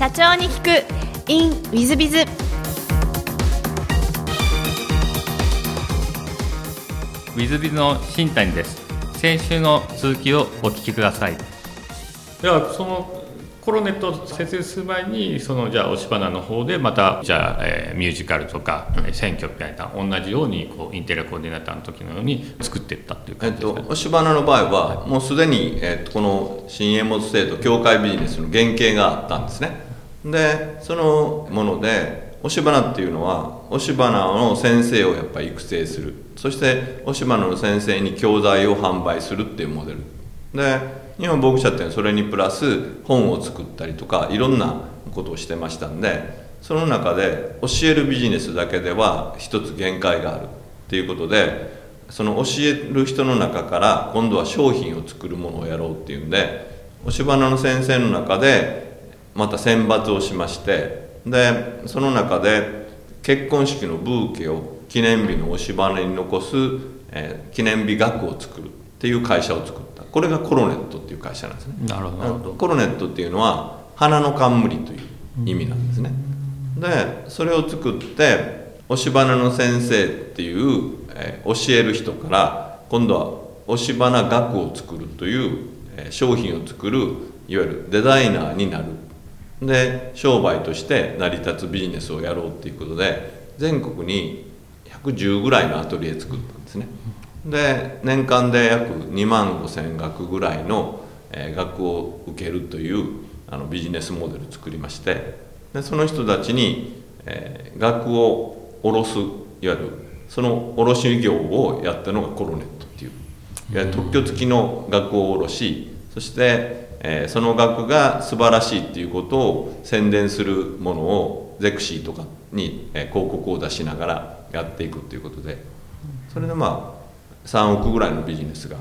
社長に聞く。In ウィズビズウィズビズの新谷です。先週の続きをお聞きください。ではそのコロネットを設立する前にそのじゃあ押し花の方でまたじゃあ、えー、ミュージカルとか、うん、選挙みたいな同じようにこうインテリアコーディネーターの時のように作っていったっていう感じですか、えっと、押し花の場合は、はい、もうすでに、えっと、この新エモス制度協会ビジネスの原型があったんですねでそのもので押し花っていうのは押し花の先生をやっぱり育成する。そして押し花の先生に教材を販売するっていうモデル。で日本牧者っていうのはそれにプラス本を作ったりとかいろんなことをしてましたんでその中で教えるビジネスだけでは一つ限界がある。っていうことでその教える人の中から今度は商品を作るものをやろうっていうんで押し花の先生の中でまた選抜をしましてでその中で結婚式のブーケを記念日の押し花に残す、えー、記念日額を作るっていう会社を作った。これがコロネットっていう会社なんですね。なるほど。コロネットっていうのは花の冠という意味なんですね、でそれを作って押し花の先生っていう、えー、教える人から今度は押し花学を作るという、えー、商品を作るいわゆるデザイナーになるで商売として成り立つビジネスをやろうっていうことで全国に110ぐらいのアトリエ作ったんですね。で年間で約2万5,000学ぐらいの、学を受けるというあのビジネスモデル作りましてでその人たちに、えー、学を下ろすいわゆるその卸業をやったのがコロネットっていう。いわゆる特許付きの学を下ろしそして、えー、その学が素晴らしいっていうことを宣伝するものをゼクシーとかに、えー、広告を出しながらやっていくということでそれでまあ3億ぐらいのビジネスが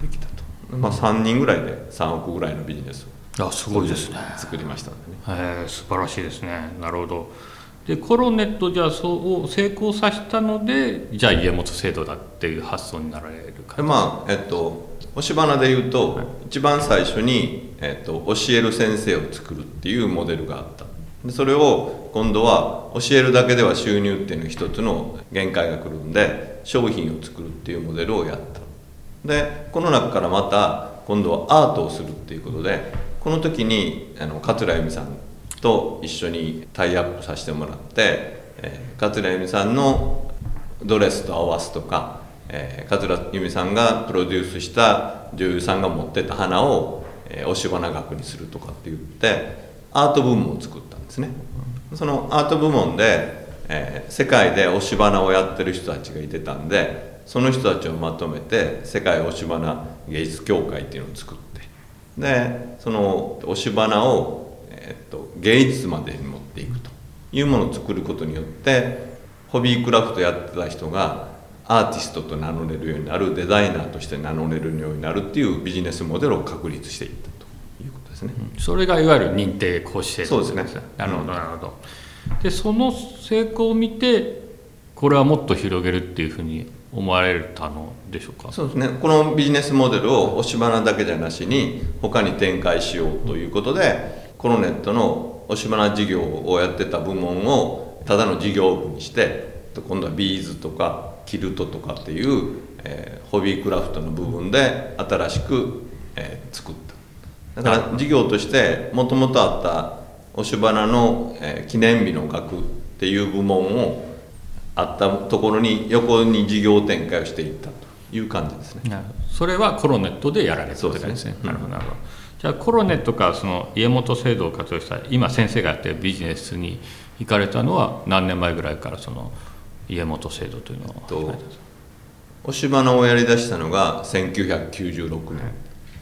できたと、まあ、3人ぐらいで3億ぐらいのビジネスをあすごいですね。作りましたんでね、えー、素晴らしいですね。なるほど。でコロネットじゃあそう成功させたのでじゃあ家元制度だっていう発想になられるか？まあえっと押し花で言うと、はい、一番最初に、えっと、教える先生を作るっていうモデルがあった。でそれを今度は教えるだけでは収入っていうの一つの限界が来るんで商品を作るっていうモデルをやった。でこの中からまた今度はアートをするっていうことでこの時にあの桂由美さんと一緒にタイアップさせてもらって、えー、桂由美さんのドレスと合わすとか、えー、桂由美さんがプロデュースした女優さんが持ってた花を、えー、押し花額にするとかって言ってアート部門を作ったんですね。そのアート部門で、えー、世界で押し花をやってる人たちがいてたんでその人たちをまとめて世界押し花芸術協会っていうのを作ってでその押し花を、えー、っと芸術までに持っていくというものを作ることによってホビークラフトやってた人がアーティストと名乗れるようになるデザイナーとして名乗れるようになるっていうビジネスモデルを確立していったですね、それがいわゆる認定講師制度そうですね。なるほど。なるほどでその成功を見てこれはもっと広げるっていうふうに思われたのでしょうか？そうですね。このビジネスモデルを押し花だけじゃなしに他に展開しようということで、コロネットの押し花事業をやってた部門をただの事業部にして今度はビーズとかキルトとかっていう、えー、ホビークラフトの部分で新しく、えー、作った。だから事業としてもともとあった押し花の、えー、記念日の額っていう部門をあったところに横に事業展開をしていったという感じですね。それはコロネットでやられたってですね。なるほどなるほど。じゃあコロネットかその家元制度を活用した今先生がやってるビジネスに行かれたのは何年前ぐらいからその家元制度というのを始めたんですか押し花をやりだしたのが1996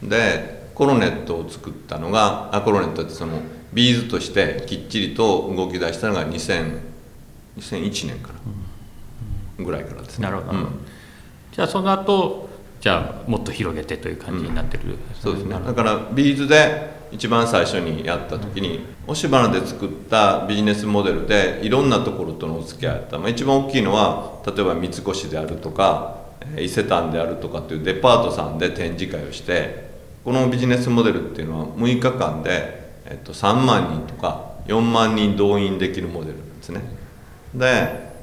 年。でコロネットを作ったのがあコロネットってそのビーズとしてきっちりと動き出したのが2000 2001年かな、ぐらいからですね。なるほど、うん、じゃあその後じゃあもっと広げてという感じになってる、うん、そうですね。だからビーズで一番最初にやった時に押し花で作ったビジネスモデルでいろんなところとのお付き合いあった、まあ、一番大きいのは例えば三越であるとか伊勢丹であるとかっていうデパートさんで展示会をしてこのビジネスモデルっていうのは6日間でえっと、3万人とか4万人動員できるモデルなんですね。で、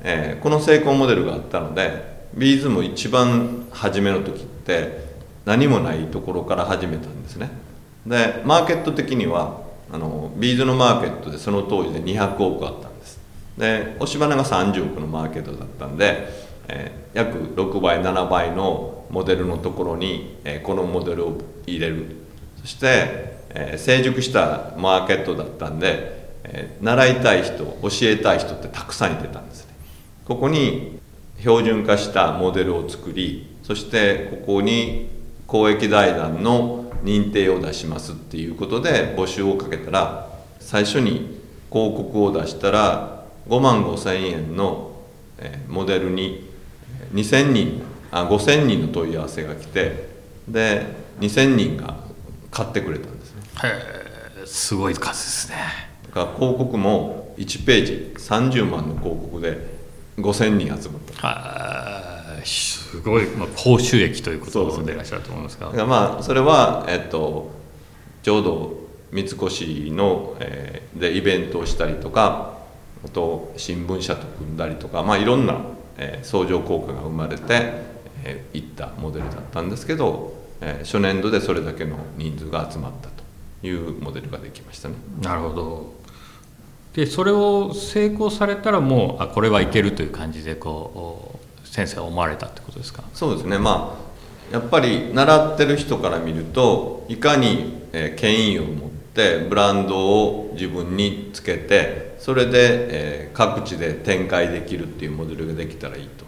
えーこの成功モデルがあったのでビーズも一番初めの時って何もないところから始めたんですね。でマーケット的にはあのビーズのマーケットでその当時で200億あったんです。で押し花が30億のマーケットだったんで、えー約6倍7倍のモデルのところに、えーこのモデルを入れる。そして、えー成熟したマーケットだったんで、え習いたい人教えたい人ってたくさんいてたんですね。ここに標準化したモデルを作りそしてここに公益財団の認定を出しますっていうことで募集をかけたら最初に広告を出したら5万5千円のえーモデルにえー2000人あ5000人の問い合わせが来てで2000人が買ってくれたんですね。へえすごい数ですね。だから広告も1ページ30万の広告で5000人集まった。はあすごい、まあ、高収益ということでいらっしゃると思うんですがまあそれは、えっと、ちょうど三越の、えーでイベントをしたりとかあと新聞社と組んだりとか、まあ、いろんな、えー相乗効果が生まれて、えーいったモデルだったんですけど、えー初年度でそれだけの人数が集まったというモデルができましたね。なるほど。でそれを成功されたらもうあこれはいけるという感じでこう先生は思われたってことですか？そうですね。まあやっぱり習ってる人から見るといかに、えー権威を持ってブランドを自分につけてそれで、えー各地で展開できるっていうモデルができたらいいと。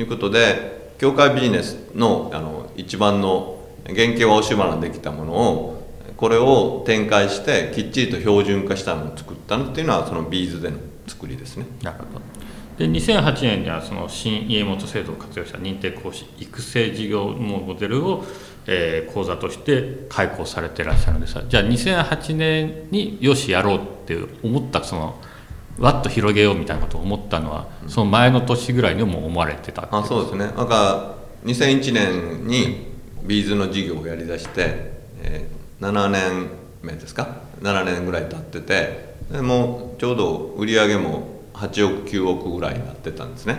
いうことで協会ビジネスのあの一番の原型は押し花できたものをこれを展開してきっちりと標準化したのを作ったのっていうのはそのビーズでの作りですね。なるほどで2008年にはその新家元制度を活用した認定講師育成事業モデルを、えー講座として開講されていらっしゃるんですがじゃあ2008年によしやろうって思ったそのわっと広げようみたいなことを思ったのはその前の年ぐらいにも思われてたあそうですね。なんか2001年にビーズの事業をやりだして、えー7年目ですか？7年ぐらい経っててでもうちょうど売り上げも8億9億ぐらいになってたんですね。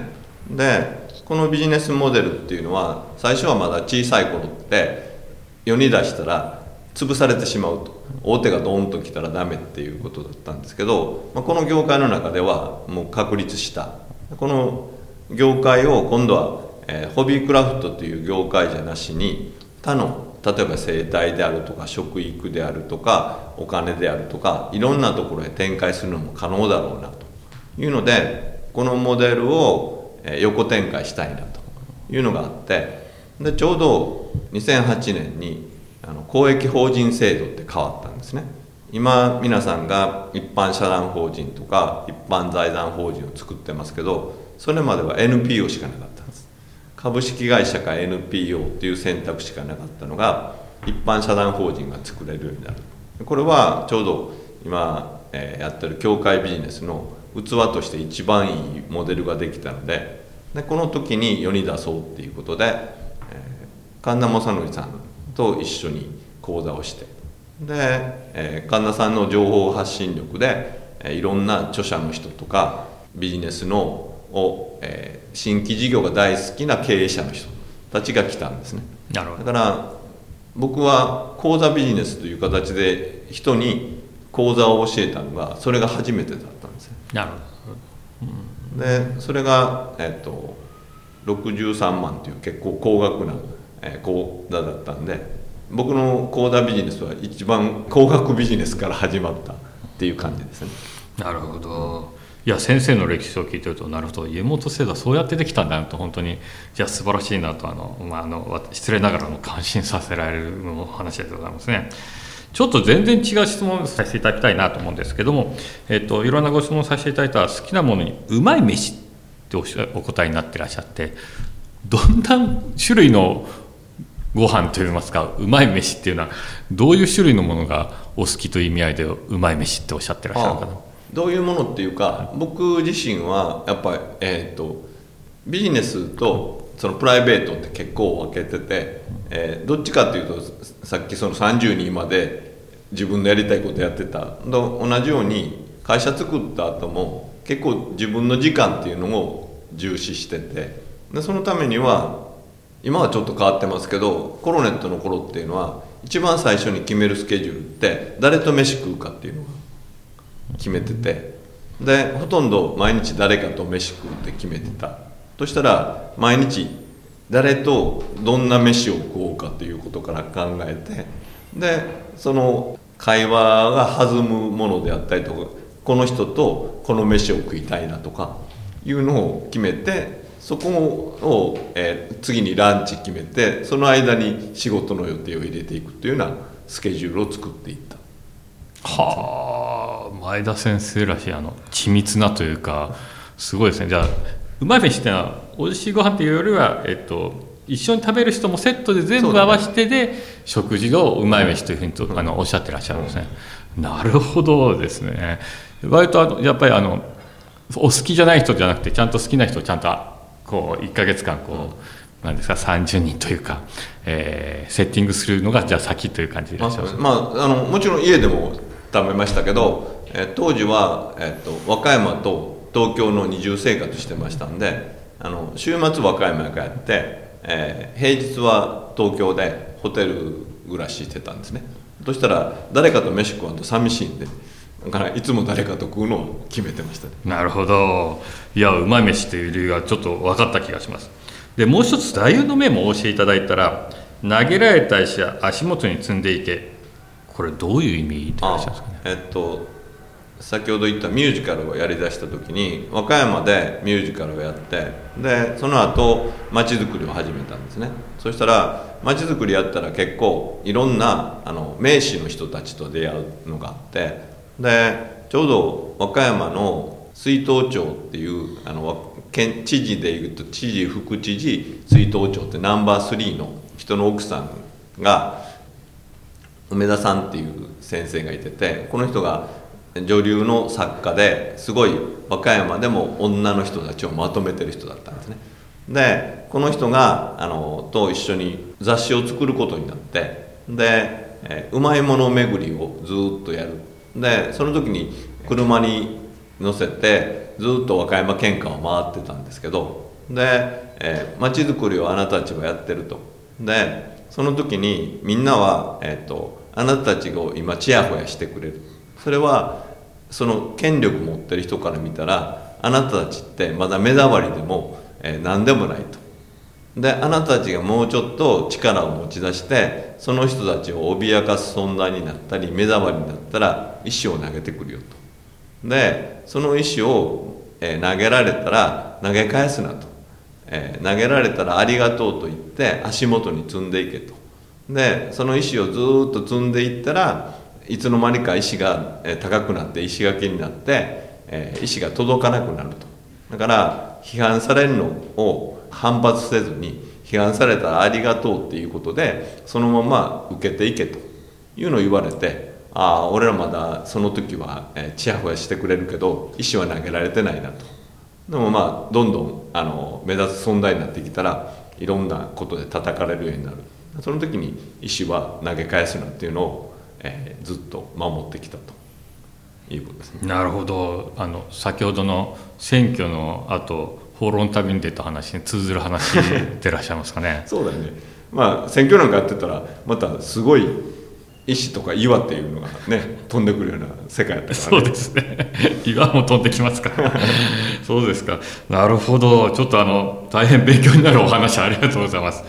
でこのビジネスモデルっていうのは最初はまだ小さい頃って世に出したら潰されてしまうと。大手がドーンと来たらダメっていうことだったんですけど、まあ、この業界の中ではもう確立した。この業界を今度は、えーホビークラフトという業界じゃなしに他の例えば生態であるとか食育であるとかお金であるとかいろんなところへ展開するのも可能だろうないうのでこのモデルを横展開したいなというのがあってでちょうど2008年にあの公益法人制度って変わったんですね。今皆さんが一般社団法人とか一般財団法人を作ってますけどそれまでは NPO しかなかったんです。株式会社か NPO っていう選択肢がなかったのが一般社団法人が作れるようになる。これはちょうど今、えやってる協会ビジネスの器として一番いいモデルができたのででこの時に世に出そうっていうことで、えー神田正則さんと一緒に講座をしてで、えー神田さんの情報発信力で、えーいろんな著者の人とかビジネスのを、えー新規事業が大好きな経営者の人たちが来たんですね。なるほど。だから僕は講座ビジネスという形で人に講座を教えたのがそれが初めてだったんですねなるほでそれが、えっと63万という結構高額な、えー講座だったんで僕の講座ビジネスは一番高額ビジネスから始まったっていう感じですね。どなるほど。いや先生の歴史を聞いてるとなるほど。家元制度はそうやってできたんだなと本当に。じゃあ素晴らしいなとあの、まあ、あのわ失礼ながらも感心させられるお話でございますね。ちょっと全然違う質問をさせていただきたいなと思うんですけども、えっと、いろんなご質問させていただいたら好きなものにうまい飯ってお答えになってらっしゃってどんな種類のご飯といいますかうまい飯っていうのはどういう種類のものがお好きという意味合いでうまい飯っておっしゃってらっしゃるのかな？どういうものっていうか僕自身はやっぱり、えー、とビジネスとそのプライベートって結構分けてて、えーどっちかっていうとさっきその30人まで自分のやりたいことやってた。と同じように会社作った後も結構自分の時間っていうのを重視してて。でそのためには今はちょっと変わってますけどコロネットの頃っていうのは一番最初に決めるスケジュールって誰と飯食うかっていうのが決めてて。でほとんど毎日誰かと飯食うって決めてた。そしたら毎日誰とどんな飯を食おうかっていうことから考えて。でその会話が弾むものであったりとかこの人とこの飯を食いたいなとかいうのを決めてそこを、えー、次にランチ決めてその間に仕事の予定を入れていくというようなスケジュールを作っていった。はあ前田先生らしいあの緻密なというかすごいですね。じゃあうまい飯ってのはおいしいご飯っていうよりは、えっと、一緒に食べる人もセットで全部合わせてで、ね、食事のうまい飯というふうにと、あのおっしゃってらっしゃるんですね、なるほどですね。割とあのやっぱりあのお好きじゃない人じゃなくてちゃんと好きな人をちゃんとこう1か月間こう、うん、なんですか30人というか、えー、セッティングするのがじゃあ先という感じでいらっしゃいます、まあ、あのもちろん家でも食べましたけど、えー、当時は、えーと、和歌山と東京の二重生活してましたんであの週末和歌山へ帰って、えー、平日は東京でホテル暮らししてたんですね。そしたら誰かと飯食わんと寂しいんでだからいつも誰かと食うのを決めてました、ね、なるほど。いやうまい飯っていう理由がちょっと分かった気がします。でもう一つ座右の銘もお教えいただいたら投げられた石や足元に積んでいけこれどういう意味でいらっしゃるんですかね。えっと先ほど言ったミュージカルをやりだした時に和歌山でミュージカルをやってでその後街づくりを始めたんですね。そしたら街づくりやったら結構いろんなあの名士の人たちと出会うのがあってでちょうど和歌山の水頭町っていうあの県知事でいうと知事副知事水頭町ってナンバー3の人の奥さんが梅田さんっていう先生がいててこの人が女流の作家ですごい和歌山でも女の人たちをまとめてる人だったんですね。でこの人があのと一緒に雑誌を作ることになってで、えうまいもの巡りをずっとやる。でその時に車に乗せてずっと和歌山県下を回ってたんですけどで、えー、町づくりをあなたたちはやってると。でその時にみんなは、えーと、あなたたちが今ちやほやしてくれる。それはその権力持ってる人から見たらあなたたちってまだ目障りでも、えー、何でもないと。であなたたちがもうちょっと力を持ち出してその人たちを脅かす存在になったり目障りになったら石を投げてくるよと。でその石を、えー、投げられたら投げ返すなと、えー、投げられたらありがとうと言って足元に積んでいけと。でその石をずっと積んでいったらいつの間にか石が、高くなって石垣になって、え、石が届かなくなると。だから批判されるのを反発せずに批判されたらありがとうっていうことでそのまま受けていけと。いうのを言われてああ俺らまだその時はちやほやしてくれるけど石は投げられてないなと。でもまあどんどんあの目立つ存在になってきたらいろんなことで叩かれるようになる。その時に石は投げ返すなっていうのを、えー、ずっと守ってきたということですね。なるほど。あの先ほどの選挙の後放浪の旅に出た話に通ずる話でらっしゃいますかね。そうだね。まあ選挙なんかやってたらまたすごい石とか岩っていうのがね飛んでくるような世界やったから、ね、そうですね。岩も飛んできますから。そうですか。なるほど。ちょっとあの大変勉強になるお話ありがとうございます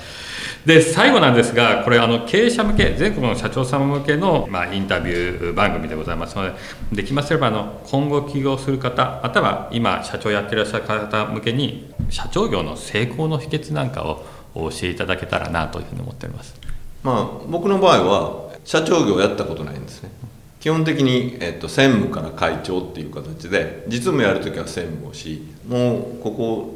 で最後なんですがこれあの経営者向け全国の社長様向けの、まあ、インタビュー番組でございます。のでできますればあの今後起業する方または今社長やってらっしゃる方向けに社長業の成功の秘訣なんかを教えいただけたらなというふうに思っております、まあ、僕の場合は社長業やったことないんですね。基本的に、えっと、専務から会長っていう形で実務やるときは専務をしもうここ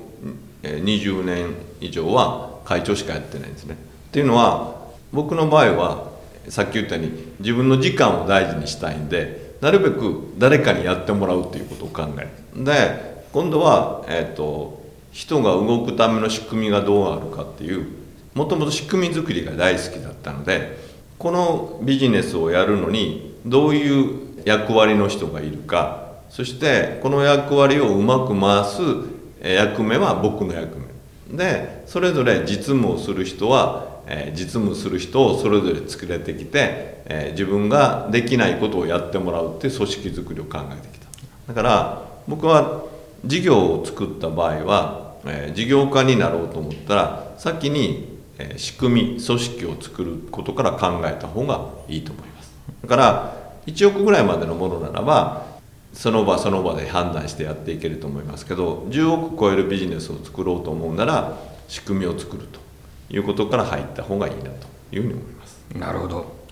20年以上は会長しかやってないんですね。っていうのは僕の場合はさっき言ったように自分の時間を大事にしたいんでなるべく誰かにやってもらうということを考える。で今度は、えーと、人が動くための仕組みがどうあるかっていうもともと仕組み作りが大好きだったのでこのビジネスをやるのにどういう役割の人がいるかそしてこの役割をうまく回す役目は僕の役目でそれぞれ実務をする人はえ実務する人をそれぞれ作れてきて、え自分ができないことをやってもらうって組織づくりを考えてきた。だから僕は事業を作った場合は、え事業家になろうと思ったら先に、え仕組み組織を作ることから考えた方がいいと思います。だから1億ぐらいまでのものならばその場その場で判断してやっていけると思いますけど10億超えるビジネスを作ろうと思うなら仕組みを作るということから入った方がいいなというふうに思います。なるほど。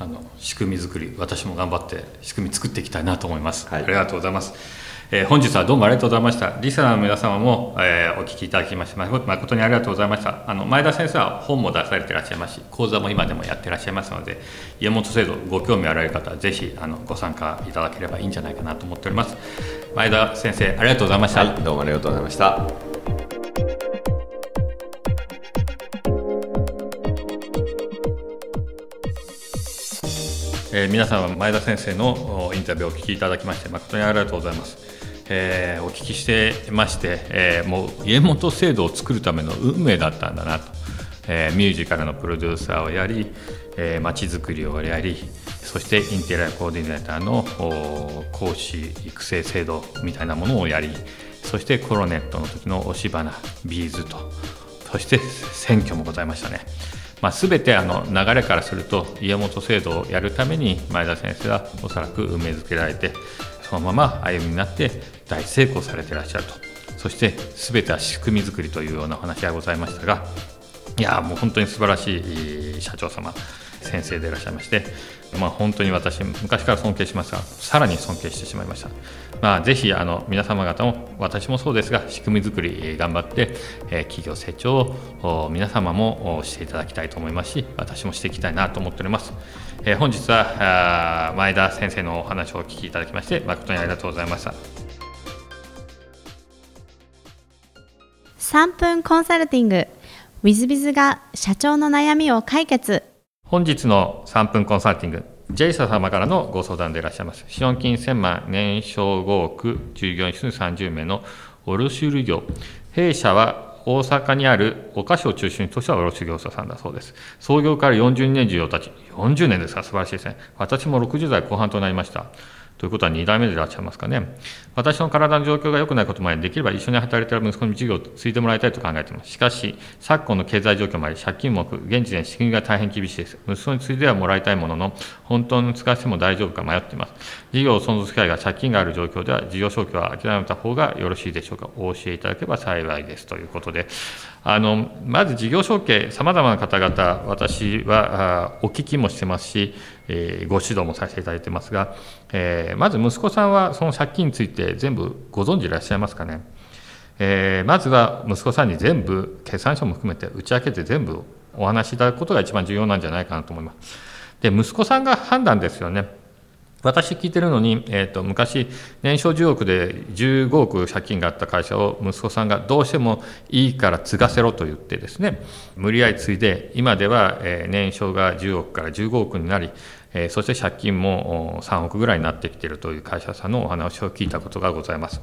あの仕組み作り私も頑張って仕組み作っていきたいなと思います、はい、ありがとうございます、えー、本日はどうもありがとうございました。リスナーの皆様も、えー、お聞きいただきまして誠にありがとうございました。あの前田先生は本も出されていらっしゃいますし講座も今でもやっていらっしゃいますので家元制度ご興味あられる方はぜひあのご参加いただければいいんじゃないかなと思っております。前田先生ありがとうございました、はい、どうもありがとうございました。えー、皆さんは前田先生のインタビューをお聞きいただきまして誠にありがとうございます。えー、お聞きしてまして、えー、もう家元制度を作るための運命だったんだなと、えー、ミュージカルのプロデューサーをやりまち、づくりをやりそしてインテリアコーディネーターの講師育成制度みたいなものをやりそしてコロネットの時の押し花ビーズとそして選挙もございましたね。まあ、全てあの流れからすると家元制度をやるために前田先生はおそらく運命づけられてそのまま歩みになって大成功されてらっしゃると。そして全ては仕組み作りというようなお話がございましたがいやもう本当に素晴らしい社長様先生でいらっしゃいまして、まあ、本当に私昔から尊敬しますがさらに尊敬してしまいました、まあ、ぜひあの皆様方も私もそうですが仕組み作り頑張って、え企業成長を皆様もしていただきたいと思いますし私もしていきたいなと思っております、え本日は前田先生のお話をお聞きいただきまして誠にありがとうございました。3分コンサルティング w i z b i z が社長の悩みを解決本日の3分コンサルティング、ジェイサ様からのご相談でいらっしゃいます。資本金1000万、年商5億、従業員数30名の卸売業。弊社は大阪にあるお菓子を中心とした卸業者さんだそうです。創業から40年以上経ち、40年ですか、素晴らしいですね。私も60代後半となりました。ということは2代目でいらっしゃいますかね。私の体の状況が良くないこともあり、できれば一緒に働いている息子に事業を継いでもらいたいと考えています。しかし、昨今の経済状況もあり、借金も多く、現時点資金が大変厳しいです。息子に継いではもらいたいものの、本当に使わせても大丈夫か迷っています。事業を存続機会が借金がある状況では、事業承継は諦めた方がよろしいでしょうか。お教えいただければ幸いです。ということで、あのまず事業承継、さまざまな方々、私はお聞きもしてますし、え、ご指導もさせていただいてますが、えー、まず息子さんはその借金について全部ご存知いらっしゃいますかね？えー、まずは息子さんに全部、決算書も含めて打ち明けて全部お話しいただくことが一番重要なんじゃないかなと思います。で、息子さんが判断ですよね。私聞いてるのに、えーと、昔、年商10億で15億借金があった会社を息子さんがどうしてもいいから継がせろと言ってですね、無理やり継いで、今では、えー、年商が10億から15億になり、え、そして借金も3億ぐらいになってきているという会社さんのお話を聞いたことがございます。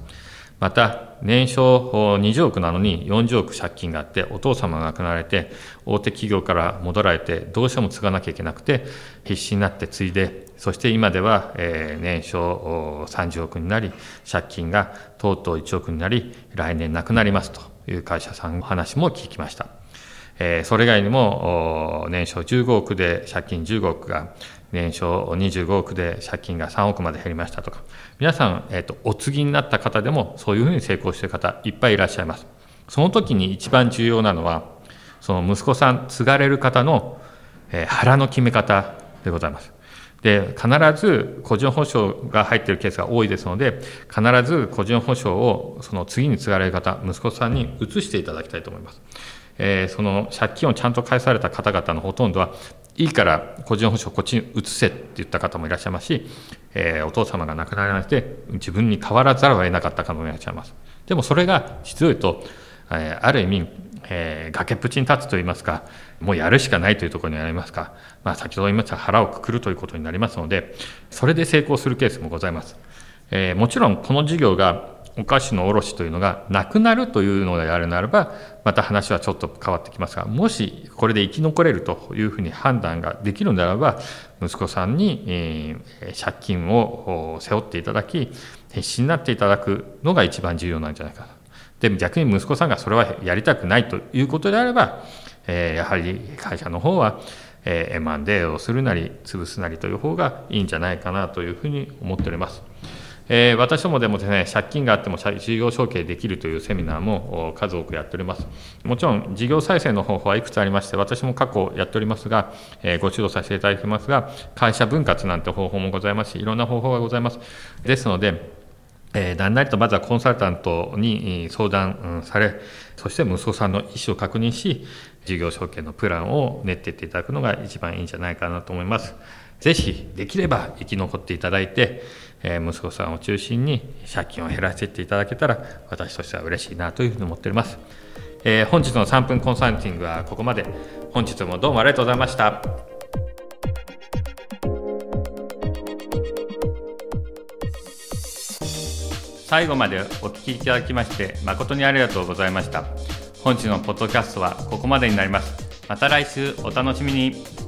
また、年商20億なのに40億借金があって、お父様が亡くなられて、大手企業から戻られて、どうしても継がなきゃいけなくて、必死になって継いで、そして今では、え年商30億になり、借金がとうとう1億になり、来年なくなりますという会社さんの話も聞きました。えそれ以外にも、年商15億で借金15億が、年商25億で借金が3億まで減りましたとか、皆さん、えーと、お継ぎになった方でもそういうふうに成功している方いっぱいいらっしゃいます。その時に一番重要なのは、その息子さん、継がれる方の、えー、腹の決め方でございます。で、必ず個人保証が入っているケースが多いですので、必ず個人保証をその次に継がれる方、息子さんに移していただきたいと思います。えー、その借金をちゃんと返された方々のほとんどは、いいから個人保証こっちに移せって言った方もいらっしゃいますし、えー、お父様が亡くなられて自分に変わらざるを得なかった方もいらっしゃいます。でもそれが実を言うと、えー、ある意味、えー、崖っぷちに立つといいますか、もうやるしかないというところになりますか、まあ、先ほど言いました腹をくくるということになりますので、それで成功するケースもございます。え、もちろんこの事業がお菓子の卸というのがなくなるというのであるならば、また話はちょっと変わってきますが、もしこれで生き残れるというふうに判断ができるのであれば、息子さんに、えー、借金を背負っていただき、必死になっていただくのが一番重要なんじゃないかで逆に息子さんがそれはやりたくないということであれば、えー、やはり会社の方は、えー、M&A をするなり潰すなりという方がいいんじゃないかなというふうに思っております。えー、私どもでもですね、借金があっても事業承継できるというセミナーも数多くやっております。もちろん、事業再生の方法はいくつありまして、私も過去やっておりますが、えー、ご指導させていただいてますが、会社分割なんて方法もございますし、いろんな方法がございます。ですので、えー、何なりとまずはコンサルタントに相談され、そして息子さんの意思を確認し、事業承継のプランを練っていっていただくのが一番いいんじゃないかなと思います。ぜひ、できれば生き残っていただいて、え、息子さんを中心に借金を減らしていっていただけたら、私としては嬉しいなというふうに思っております。えー、本日の3分コンサルティングはここまで。本日もどうもありがとうございました。最後までお聞きいただきまして誠にありがとうございました。本日のポッドキャストはここまでになります。また来週お楽しみに。